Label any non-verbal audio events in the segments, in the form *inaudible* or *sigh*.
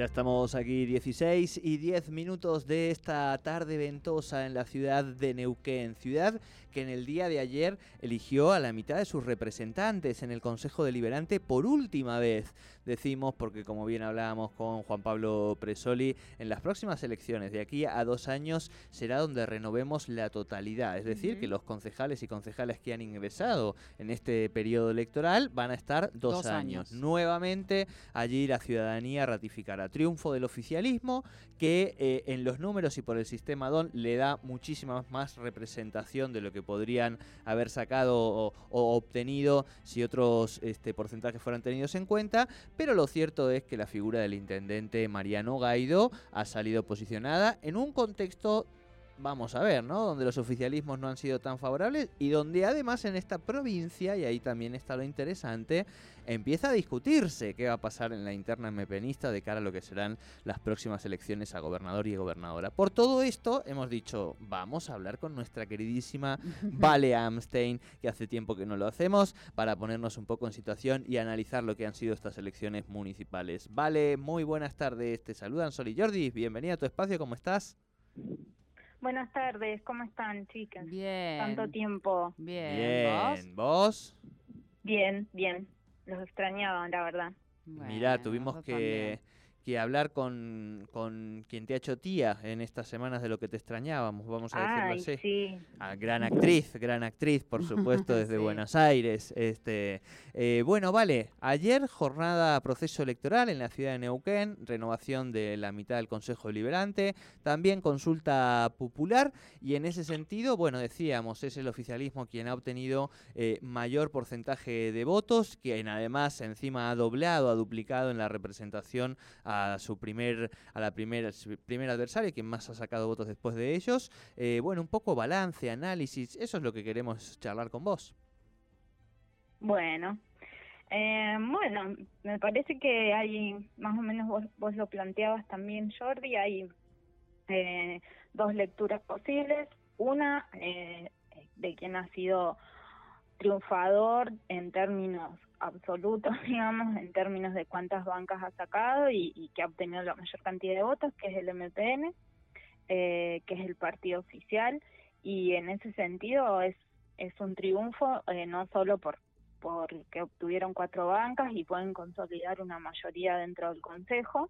Ya estamos aquí 16 y 10 minutos de esta tarde ventosa en la ciudad de Neuquén, ciudad que en el día de ayer eligió a la mitad de sus representantes en el Consejo Deliberante por última vez, decimos, porque como bien hablábamos con Juan Pablo Presoli, en las próximas elecciones de aquí a dos años será donde renovemos la totalidad, es decir, que los concejales y concejales que han ingresado en este periodo electoral van a estar dos, años. Nuevamente allí la ciudadanía ratificará triunfo del oficialismo que eh, en los números y por el sistema DON le da muchísima más representación de lo que podrían haber sacado o, obtenido si otros este, porcentajes fueran tenidos en cuenta, pero lo cierto es que la figura del intendente Mariano Gaido ha salido posicionada en un contexto vamos a ver, ¿no? Donde los oficialismos no han sido tan favorables y donde además en esta provincia, y ahí también está lo interesante, empieza a discutirse qué va a pasar en la interna mepenista de cara a lo que serán las próximas elecciones a gobernador y gobernadora. Por todo esto hemos dicho, vamos a hablar con nuestra queridísima *laughs* Vale Amstein, que hace tiempo que no lo hacemos, para ponernos un poco en situación y analizar lo que han sido estas elecciones municipales. Vale, muy buenas tardes, te saludan Sol y Jordi, bienvenida a tu espacio, ¿cómo estás? Buenas tardes, ¿cómo están, chicas? Bien. Tanto tiempo. Bien. ¿Vos? Bien, bien. Los extrañaba, la verdad. Mirá, tuvimos que que hablar con, con, quien te ha hecho tía en estas semanas de lo que te extrañábamos, vamos a decirlo así. Sí. Ah, gran actriz, gran actriz, por supuesto, *laughs* desde Buenos Aires. Este, eh, bueno, vale, ayer jornada proceso electoral en la ciudad de Neuquén, renovación de la mitad del Consejo Deliberante, también consulta popular y en ese sentido, bueno, decíamos, es el oficialismo quien ha obtenido eh, mayor porcentaje de votos, quien además encima ha doblado, ha duplicado en la representación a su primer, a la primera, primer adversario, quien más ha sacado votos después de ellos. Eh, bueno, un poco balance, análisis, eso es lo que queremos charlar con vos. Bueno, eh, bueno, me parece que hay, más o menos vos, vos lo planteabas también, Jordi, hay eh, dos lecturas posibles. Una de quien ha sido triunfador en términos absolutos, *laughs* digamos, en términos de cuántas bancas ha sacado y, que ha obtenido la mayor cantidad de votos, que es el MPN, eh, que es el partido oficial, y en ese sentido es, es un triunfo eh, no solo por porque obtuvieron cuatro bancas y pueden consolidar una mayoría dentro del Consejo,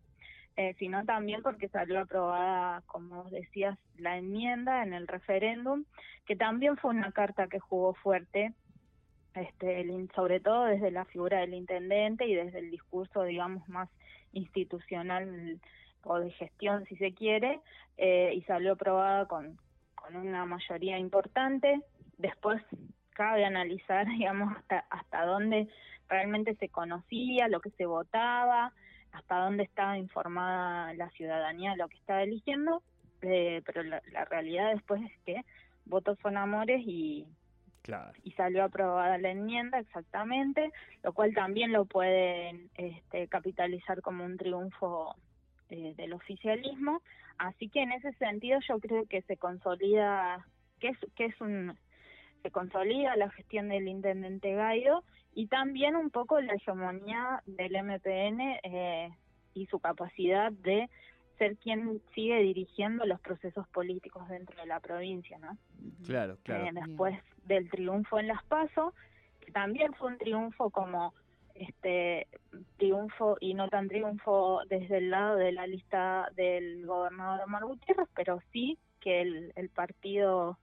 eh, sino también porque salió aprobada, como decías, la enmienda en el referéndum, que también fue una carta que jugó fuerte este, sobre todo desde la figura del intendente y desde el discurso, digamos, más institucional o de gestión, si se quiere, eh, y salió aprobada con, con una mayoría importante. Después cabe analizar, *laughs* digamos, hasta, hasta dónde realmente se conocía, lo que se votaba, hasta dónde estaba informada la ciudadanía de lo que estaba eligiendo, eh, pero la, la realidad después es que votos son amores y, y salió aprobada la enmienda exactamente, lo cual también lo pueden este, capitalizar como un triunfo eh, del oficialismo. Así que en ese sentido yo creo que se consolida, que es, que es un, se consolida la gestión del intendente Gaido y también un poco la hegemonía del MPN eh, y su capacidad de ser quien sigue dirigiendo los procesos políticos dentro de la provincia, ¿no? Claro, claro. Eh, después del triunfo en Las Paso, que también fue un triunfo como este triunfo y no tan triunfo desde el lado de la lista del gobernador Omar Gutiérrez, pero sí que el, el partido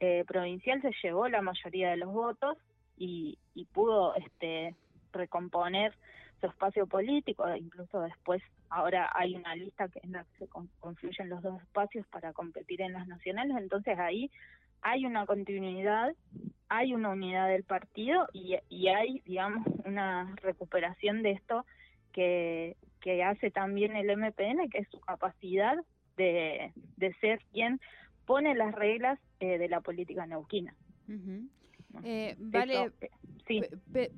eh, provincial se llevó la mayoría de los votos y, y pudo este, recomponer su espacio político, incluso después ahora hay una lista que en la que se confluyen los dos espacios para competir en las nacionales, entonces ahí hay una continuidad, hay una unidad del partido y, y hay, digamos, una recuperación de esto que, que hace también el MPN, que es su capacidad de, de ser quien pone las reglas eh, de la política neuquina. Eh, vale,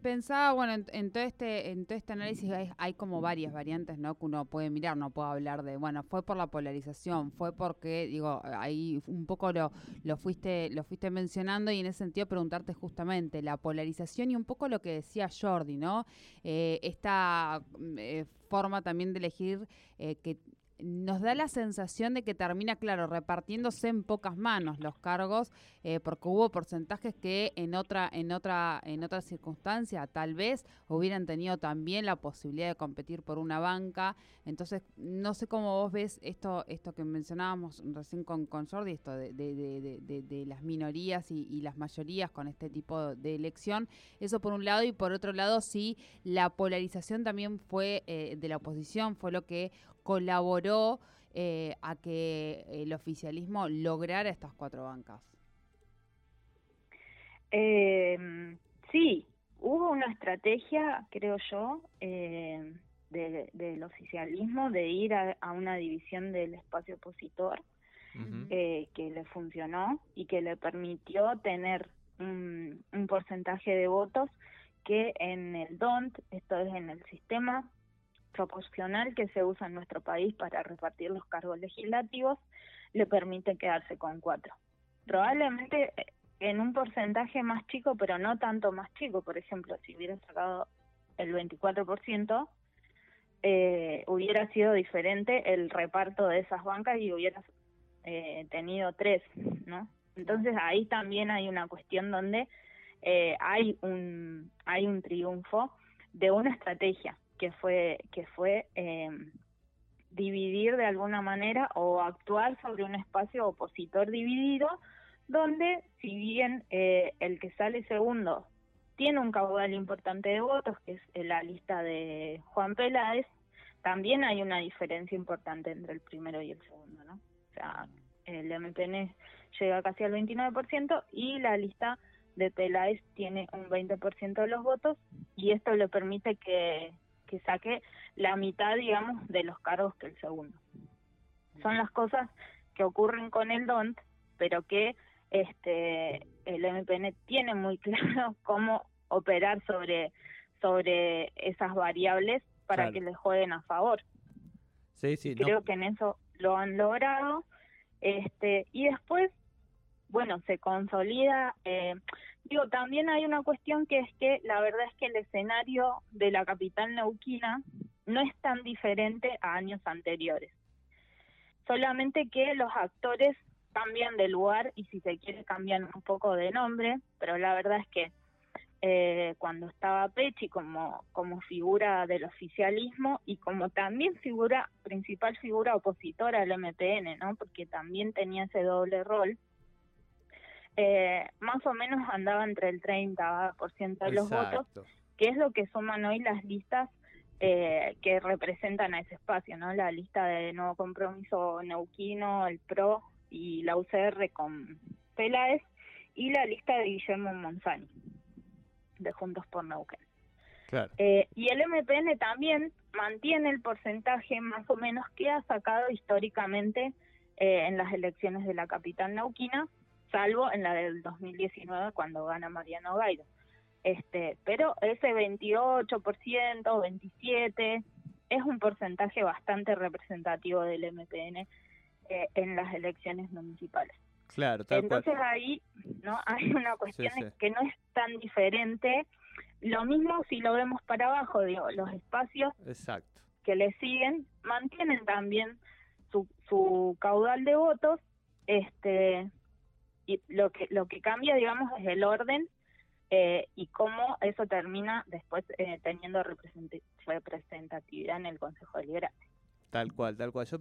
pensaba, bueno, en, todo este en todo este análisis hay, como varias variantes, ¿no? Que uno puede mirar, no puedo hablar de, bueno, fue por la polarización, fue porque, digo, ahí un poco lo, lo fuiste lo fuiste mencionando y en ese sentido preguntarte justamente la polarización y un poco lo que decía Jordi, ¿no? Eh, esta eh, forma también de elegir que nos da la sensación de que termina, claro, repartiéndose en pocas manos los cargos, eh, porque hubo porcentajes que en otra, en otra, en otra circunstancia tal vez hubieran tenido también la posibilidad de competir por una banca. Entonces, no sé cómo vos ves esto, esto que mencionábamos recién con, Jordi, esto de, de, las minorías y, las mayorías con este tipo de elección. Eso por un lado, y por otro lado, sí, la polarización también fue eh, de la oposición, fue lo que colaboró eh, a que el oficialismo lograra estas cuatro bancas? Eh, sí, hubo una estrategia, creo yo, eh, del oficialismo de ir a, una división del espacio opositor eh, que le funcionó y que le permitió tener un, un porcentaje de votos que en el DONT, esto es en el sistema proporcional que se usa en nuestro país para repartir los cargos legislativos le permite quedarse con cuatro. Probablemente eh, en un porcentaje más chico, pero no tanto más chico, por ejemplo, si hubiera sacado el 24%, eh, hubiera sido diferente el reparto de esas bancas y hubiera eh, tenido tres, ¿no? Entonces ahí también hay una cuestión donde eh, hay un hay un triunfo de una estrategia que fue, que fue eh, dividir de alguna manera o actuar sobre un espacio opositor dividido, donde si bien eh, el que sale segundo tiene un caudal importante de votos, que es la lista de Juan Peláez, también hay una diferencia importante entre el primero y el segundo, ¿no? O sea, el MPN llega casi al 29% y la lista de Peláez tiene un 20% de los votos y esto le permite que, que saque la mitad, digamos, de los cargos que el segundo. Son las cosas que ocurren con el DONT, pero que este el MPN tiene muy *laughs* claro cómo operar sobre sobre esas variables para que le jueguen a favor. Sí, sí, Creo que en eso lo han logrado. Este y después, bueno, se consolida. Eh, Digo, también hay una cuestión que es que la verdad es que el escenario de la capital neuquina no es tan diferente a años anteriores. Solamente que los actores cambian de lugar y si se quiere cambian un poco de nombre, pero la verdad es que eh, cuando estaba Pechi como, como figura del oficialismo y como también figura, principal figura opositora al MPN, ¿no? Porque también tenía ese doble rol eh, más o menos andaba entre el 30% de los votos, que es lo que suman hoy las listas eh, que representan a ese espacio, ¿no? La lista de Nuevo Compromiso Neuquino, el PRO y la UCR con Peláez y la lista de Guillermo Monzani, de Juntos por Neuquén. Eh, y el MPN también mantiene el porcentaje más o menos que ha sacado históricamente eh, en las elecciones de la capital neuquina, salvo en la del 2019 cuando gana Mariano Gairo. Este, pero ese 28%, 27 es un porcentaje bastante representativo del MPN eh, en las elecciones municipales. Claro, Entonces ahí no *laughs* hay una cuestión que no es tan diferente. Lo mismo si lo vemos para abajo, digo, los espacios Exacto. que le siguen mantienen también su, su caudal de votos, este y lo que lo que cambia digamos es el orden eh, y cómo eso termina después eh, teniendo representatividad en el Consejo Deliberante. Tal cual, tal cual. Yo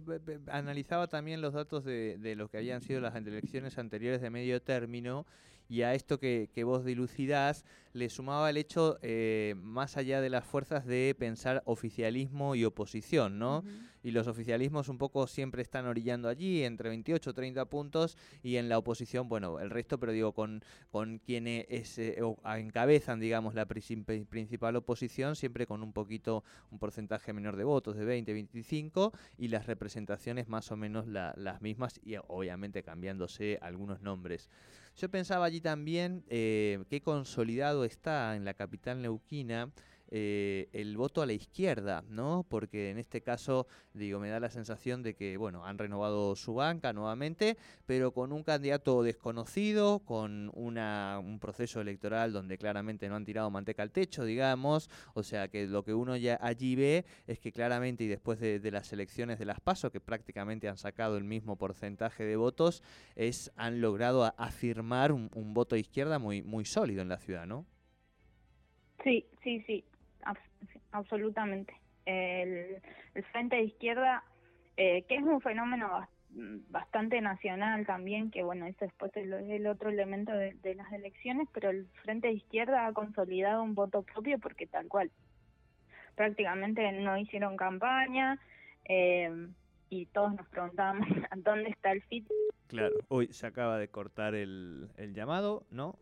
analizaba también los datos de, de lo que habían sido las elecciones anteriores de medio término y a esto que, vos dilucidás le sumaba el hecho, eh, más allá de las fuerzas, de pensar oficialismo y oposición, ¿no? Y los oficialismos un poco siempre están orillando allí, entre 28 o 30 puntos, y en la oposición, bueno, el resto, pero digo, con, con quienes eh, encabezan, digamos, la principal oposición, siempre con un poquito, un porcentaje menor de votos, de 20, 25, y las representaciones más o menos las mismas, y obviamente cambiándose algunos nombres. Yo pensaba allí también eh, qué consolidado está en la capital neuquina eh, el voto a la izquierda, ¿no? Porque en este caso, digo, me da la sensación de que, bueno, han renovado su banca nuevamente, pero con un candidato desconocido, con una, un proceso electoral donde claramente no han tirado manteca al techo, digamos, o sea que lo que uno ya allí ve es que claramente y después de, las elecciones de las PASO, que prácticamente han sacado el mismo porcentaje de votos, es han logrado afirmar un, un voto izquierda muy, muy sólido en la ciudad, ¿no? Sí, sí, sí absolutamente. El, Frente de Izquierda, eh, que es un fenómeno bastante nacional también, que bueno, eso después es el otro elemento de, las elecciones, pero el Frente de Izquierda ha consolidado un voto propio porque tal cual, prácticamente no hicieron campaña eh, y todos nos preguntábamos *laughs* dónde está el FIT. Claro, hoy se acaba de cortar el, el llamado, ¿no?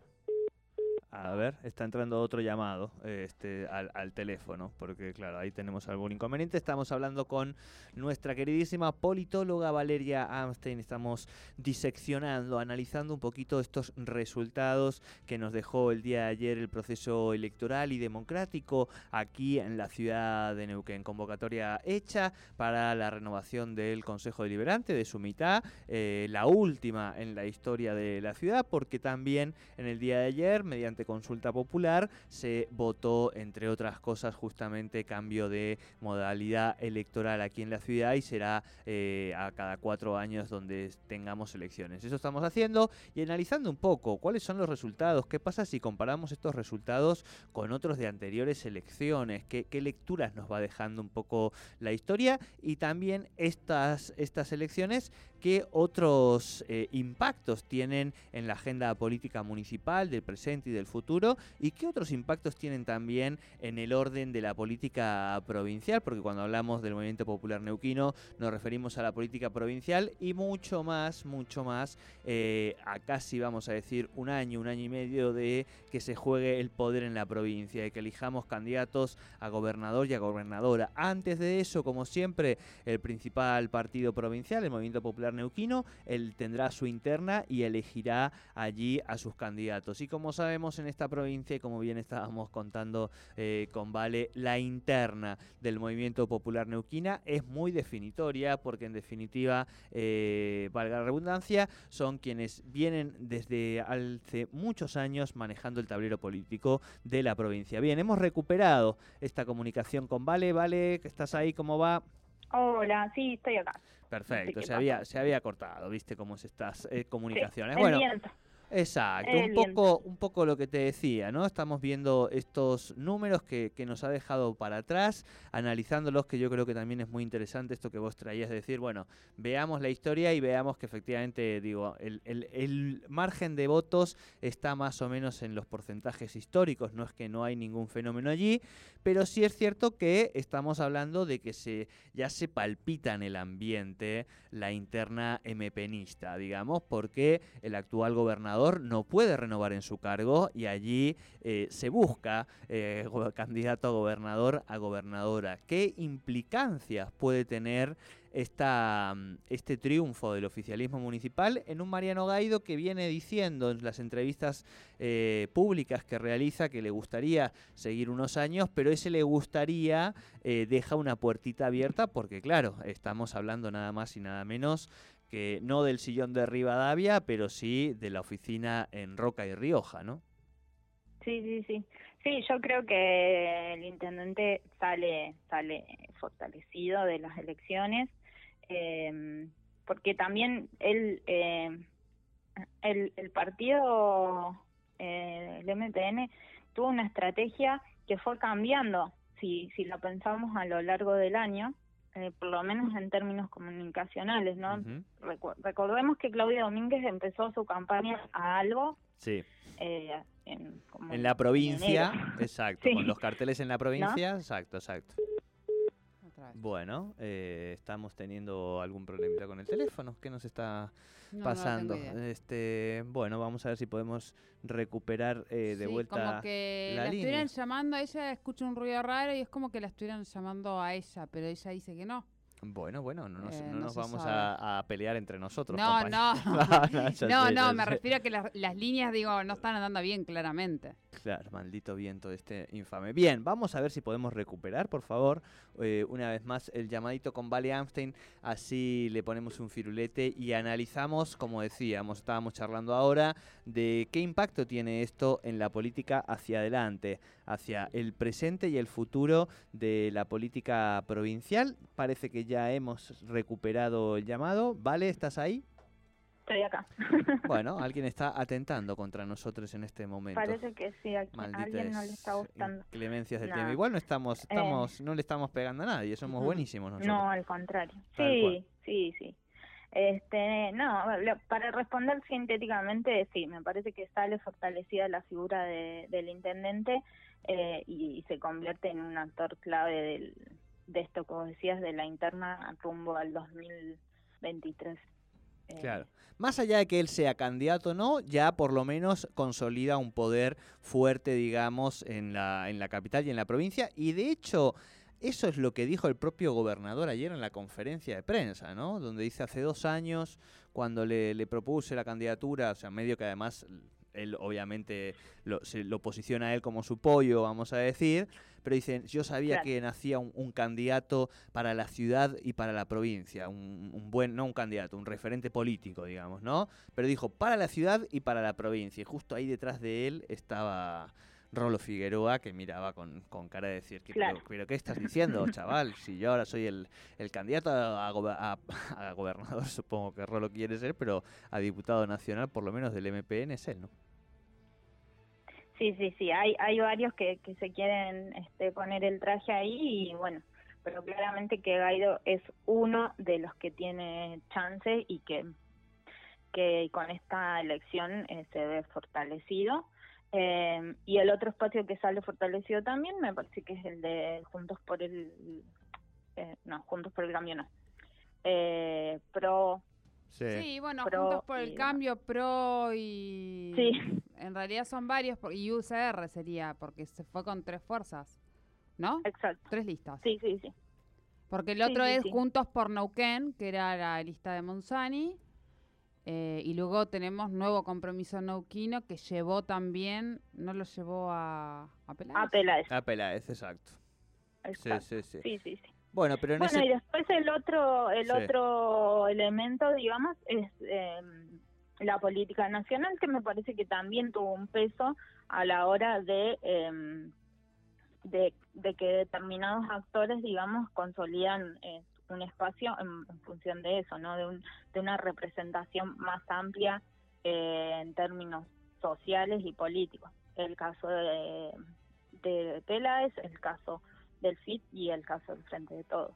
A ver, está entrando otro llamado este, al, teléfono, porque claro, ahí tenemos algún inconveniente. Estamos hablando con nuestra queridísima politóloga Valeria Amstein. Estamos diseccionando, analizando un poquito estos resultados que nos dejó el día de ayer el proceso electoral y democrático aquí en la ciudad de Neuquén. Convocatoria hecha para la renovación del Consejo Deliberante de su mitad, eh, la última en la historia de la ciudad, porque también en el día de ayer, mediante consulta popular se votó, entre otras cosas, justamente cambio de modalidad electoral aquí en la ciudad y será eh, a cada cuatro años donde tengamos elecciones. Eso estamos haciendo y analizando un poco cuáles son los resultados, qué pasa si comparamos estos resultados con otros de anteriores elecciones, qué, qué lecturas nos va dejando un poco la historia y también estas, estas elecciones qué otros eh, impactos tienen en la agenda política municipal del presente y del futuro y qué otros impactos tienen también en el orden de la política provincial, porque cuando hablamos del movimiento popular neuquino nos referimos a la política provincial y mucho más, mucho más, eh, a casi vamos a decir un año, un año y medio de que se juegue el poder en la provincia y que elijamos candidatos a gobernador y a gobernadora. Antes de eso, como siempre, el principal partido provincial, el movimiento popular neuquino, él tendrá su interna y elegirá allí a sus candidatos. Y como sabemos en esta provincia, y como bien estábamos contando eh, con Vale, la interna del movimiento popular neuquina es muy definitoria porque en definitiva, eh, valga la redundancia, son quienes vienen desde hace muchos años manejando el tablero político de la provincia. Bien, hemos recuperado esta comunicación con Vale. Vale, estás ahí, ¿cómo va? Hola, sí, estoy acá. Perfecto, se había, se había cortado, viste cómo es estas eh, comunicaciones. bueno, Exacto, un poco, un poco lo que te decía, ¿no? Estamos viendo estos números que, que, nos ha dejado para atrás, analizándolos, que yo creo que también es muy interesante esto que vos traías de decir, bueno, veamos la historia y veamos que efectivamente, digo, el, el, el, margen de votos está más o menos en los porcentajes históricos, no es que no hay ningún fenómeno allí, pero sí es cierto que estamos hablando de que se ya se palpita en el ambiente la interna mpenista, digamos, porque el actual gobernador no puede renovar en su cargo y allí eh, se busca eh, candidato a gobernador a gobernadora. ¿Qué implicancias puede tener esta, mm, este triunfo del oficialismo municipal en un Mariano Gaido que viene diciendo en las entrevistas eh, públicas que realiza que le gustaría seguir unos años, pero ese le gustaría deja una puertita abierta porque claro, estamos hablando nada más y nada menos que no del sillón de Rivadavia, pero sí de la oficina en Roca y Rioja, ¿no? Sí, sí, sí. Sí, yo creo que el intendente sale sale fortalecido de las elecciones, eh, porque también él, eh, el, el partido, eh, el MPN, tuvo una estrategia que fue cambiando, si, si lo pensamos a lo largo del año, eh, por lo menos en términos comunicacionales, ¿no? recordemos que Claudia Domínguez empezó su campaña a algo. Sí. Eh, en, la provincia, exacto, *laughs* con los carteles en la provincia, exacto, exacto. Bueno, eh, estamos teniendo algún problema con el teléfono. ¿Qué nos está pasando? este, bueno, vamos a ver si podemos recuperar eh, de vuelta como que la, estuvieran llamando a ella, escucha un ruido raro y es como que la estuvieran llamando a ella, pero ella dice que no. Bueno, bueno, no nos, eh, vamos a, pelear entre nosotros. No, *laughs* no, no, *laughs* no, me refiero a que las líneas, digo, no están andando bien claramente. Claro, maldito viento este infame. Bien, vamos a ver si podemos recuperar, por favor, eh, una vez más el llamadito con Vale Amstein. Así le ponemos un firulete y analizamos, como decíamos, estábamos charlando ahora, de qué impacto tiene esto en la política hacia adelante, hacia el presente y el futuro de la política provincial. Parece que ya hemos recuperado el llamado. Vale, ¿estás ahí? Estoy acá. *laughs* bueno, alguien está atentando contra nosotros en este momento. Parece que sí, a alguien no le está gustando. Clemencias del tiempo. Igual no estamos, eh. estamos, no le estamos pegando a nadie, somos buenísimos nosotros. No, al contrario. Sí, sí, sí. Este, no, para responder sintéticamente, sí, me parece que sale fortalecida la figura del intendente eh, y, se convierte en un actor clave del, de esto que vos decías de la interna rumbo al 2023. Eh, claro. Más allá de que él sea candidato o no, ya por lo menos consolida un poder fuerte, digamos, en la, en la capital y en la provincia. Y de hecho, eso es lo que dijo el propio gobernador ayer en la conferencia de prensa, ¿no? Donde dice hace dos años, cuando le, le propuse la candidatura, o sea, medio que además él obviamente lo, se, lo posiciona a él como su pollo, vamos a decir, pero dicen, yo sabía que nacía un, candidato para la ciudad y para la provincia, un, un, buen, no un candidato, un referente político, digamos, ¿no? Pero dijo, para la ciudad y para la provincia, y justo ahí detrás de él estaba... Rolo Figueroa que miraba con, con cara de decir, pero, ¿qué estás *laughs* diciendo, chaval? Si yo ahora soy el, el candidato a, a, gobernador, *laughs* supongo que Rolo quiere ser, pero a diputado nacional, por lo menos del MPN, es él, ¿no? Sí, sí, sí, hay, hay varios que, que se quieren este, poner el traje ahí y bueno, pero claramente que Gaido es uno de los que tiene chance y que, que con esta elección eh, se ve fortalecido. Eh, y el otro espacio que sale fortalecido también me parece que es el de Juntos por el... Eh, no, Juntos por el Cambio no. pro Sí, bueno, Juntos por el Cambio, PRO y... Sí. En realidad son varios, y UCR sería, porque se fue con tres fuerzas, ¿no? Exacto. Tres listas. Sí, sí, sí. Porque el otro es Juntos por Neuquén, que era la lista de Monzani, eh, y luego tenemos Nuevo Compromiso Neuquino, que llevó también, ¿no lo llevó a, a Peláez? A Peláez. A Peláez, exacto. exacto. Sí, sí, sí. Sí, sí, sí. Bueno, pero bueno, y después el otro, el otro elemento, digamos, es em, la política nacional, que me parece que también tuvo un peso a la hora de, em, de, que determinados actores, digamos, consolidan eh, un espacio en, función de eso, ¿no? De, un, de una representación más amplia eh, en términos sociales y políticos. El caso de, de Peláez, el caso del FIT y el caso del Frente de Todos.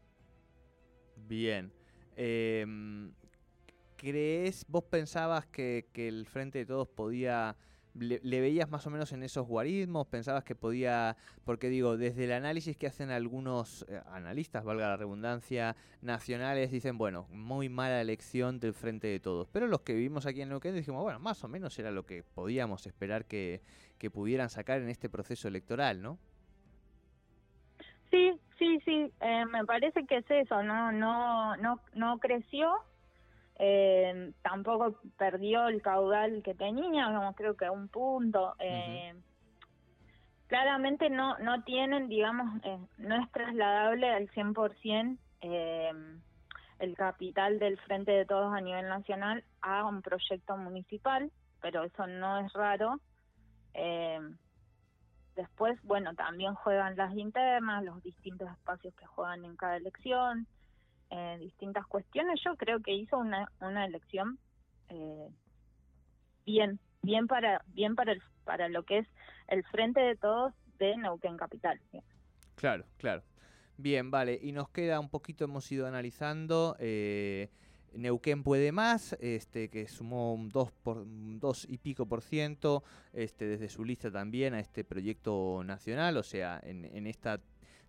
Bien. Em, ¿Crees, vos pensabas que, el Frente de Todos podía... Le, veías más o menos en esos guarismos? ¿Pensabas que podía...? Porque digo, desde el análisis que hacen algunos eh, analistas, valga la redundancia, nacionales, dicen, bueno, muy mala elección del Frente de Todos. Pero los que vivimos aquí en Neuquén dijimos, bueno, más o menos era lo que podíamos esperar que, que pudieran sacar en este proceso electoral, ¿no? Sí, sí, sí, eh, me parece que es eso, no, no, no, no creció, eh, tampoco perdió el caudal que tenía, como creo que un punto. Eh, Claramente no, no tienen, digamos, eh, no es trasladable al 100% eh, el capital del Frente de Todos a nivel nacional a un proyecto municipal, pero eso no es raro. Eh, Después, bueno, también juegan las internas, los distintos espacios que juegan en cada elección, eh, distintas cuestiones. Yo creo que hizo una, una elección eh, bien, bien para, bien para, el, para lo que es el frente de todos de Neuquén Capital. Claro, claro. Bien, vale. Y nos queda un poquito, hemos ido analizando. Eh, Neuquén puede más, este, que sumó un 2, por, dos y pico por ciento este, desde su lista también a este proyecto nacional, o sea, en, en esta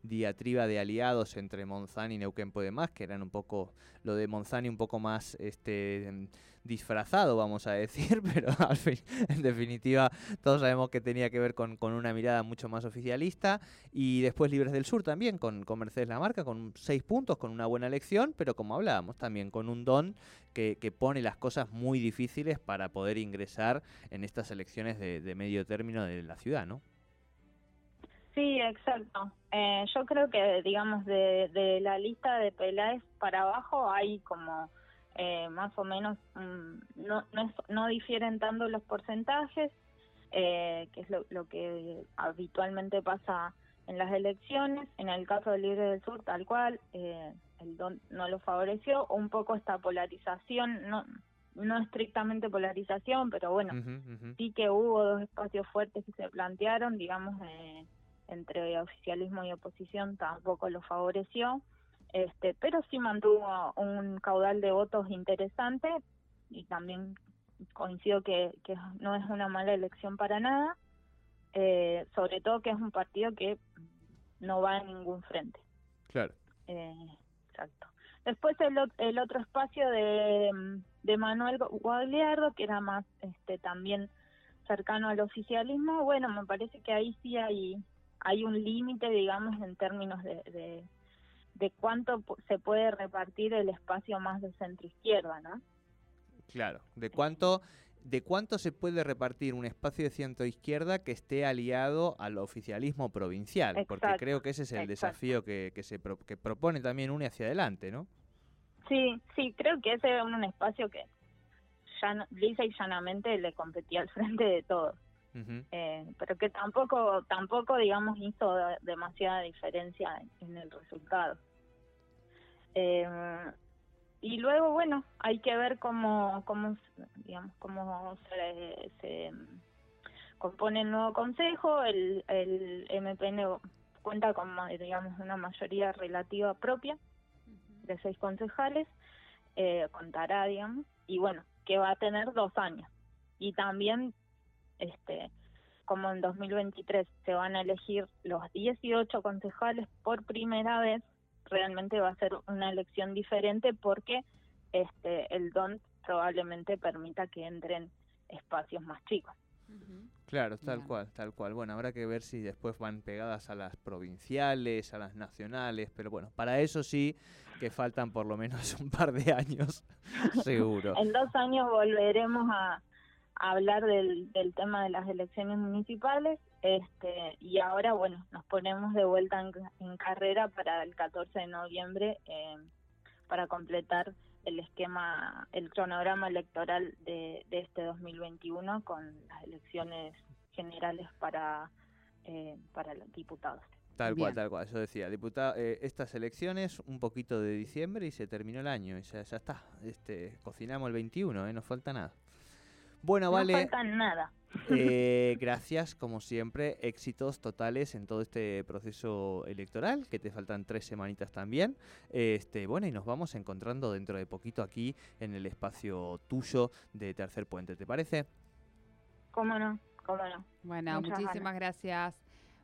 diatriba de aliados entre Monzani y Neuquén Puede Más, que eran un poco, lo de Monzani un poco más este, disfrazado, vamos a decir, *laughs* pero al fin, en definitiva todos sabemos que tenía que ver con, una mirada mucho más oficialista. Y después Libres del Sur también, con, con Mercedes Lamarca, con seis puntos, con una buena elección, pero como hablábamos también, con un don que, pone las cosas muy difíciles para poder ingresar en estas elecciones de, de medio término de la ciudad, ¿no? Sí, exacto. Eh, yo creo que, digamos, de, de la lista de Peláez para abajo hay como eh, más o menos, no, no, no, difieren tanto los porcentajes, eh, que es lo, lo, que habitualmente pasa en las elecciones. En el caso del Libre del Sur, tal cual, el don no lo favoreció. Un poco esta polarización, no, no estrictamente polarización, pero bueno, sí que hubo dos espacios fuertes que se plantearon, digamos, eh, entre oficialismo y oposición tampoco lo favoreció, este, pero sí mantuvo un caudal de votos interesante y también coincido que, que no es una mala elección para nada, eh, sobre todo que es un partido que no va en ningún frente. Claro. Eh, exacto. Después el, el otro espacio de, de Manuel Guagliardo, que era más este también cercano al oficialismo, bueno, me parece que ahí sí hay hay un límite, digamos, en términos de, de, cuánto se puede repartir el espacio más de centro-izquierda, ¿no? Claro, de cuánto, de cuánto se puede repartir un espacio de centro-izquierda que esté aliado al oficialismo provincial, porque creo que ese es el desafío que, que se que propone también UNE hacia adelante, ¿no? Sí, sí, creo que ese es un espacio que ya lisa y llanamente le competía al frente de todos eh, pero que tampoco, tampoco digamos, hizo demasiada diferencia en, el resultado. Eh, y luego, bueno, hay que ver cómo, cómo digamos, cómo se, compone el nuevo consejo. El, el MPN cuenta con, digamos, una mayoría relativa propia de seis concejales, eh, contará, digamos, y bueno, que va a tener dos años. Y también este, como en 2023 se van a elegir los 18 concejales por primera vez, realmente va a ser una elección diferente porque este el DON probablemente permita que entren espacios más chicos. Claro, tal cual, tal cual. Bueno, habrá que ver si después van pegadas a las provinciales, a las nacionales, pero bueno, para eso sí que faltan por lo menos *laughs* un par de años, *laughs* seguro. en dos años volveremos a, hablar del, del tema de las elecciones municipales este y ahora bueno nos ponemos de vuelta en, carrera para el 14 de noviembre eh, para completar el esquema el cronograma electoral de, de este 2021 con las elecciones generales para eh, para los diputados Tal cual, tal cual. Yo decía, diputado, eh, estas elecciones, un poquito de diciembre y se terminó el año. ya, ya está. Este, cocinamos el 21, ¿eh? no falta nada. Bueno, vale. No falta nada. Eh, gracias, como siempre, éxitos totales en todo este proceso electoral, que te faltan tres semanitas también. Este, bueno, y nos vamos encontrando dentro de poquito aquí en el espacio tuyo de Tercer Puente, ¿te parece? Cómo no, cómo no. Bueno, muchísimas gracias.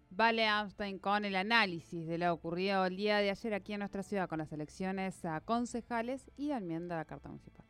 Vale Amstein con el análisis de lo ocurrido el día de ayer aquí en nuestra ciudad con las elecciones a concejales y la enmienda a la Carta Municipal.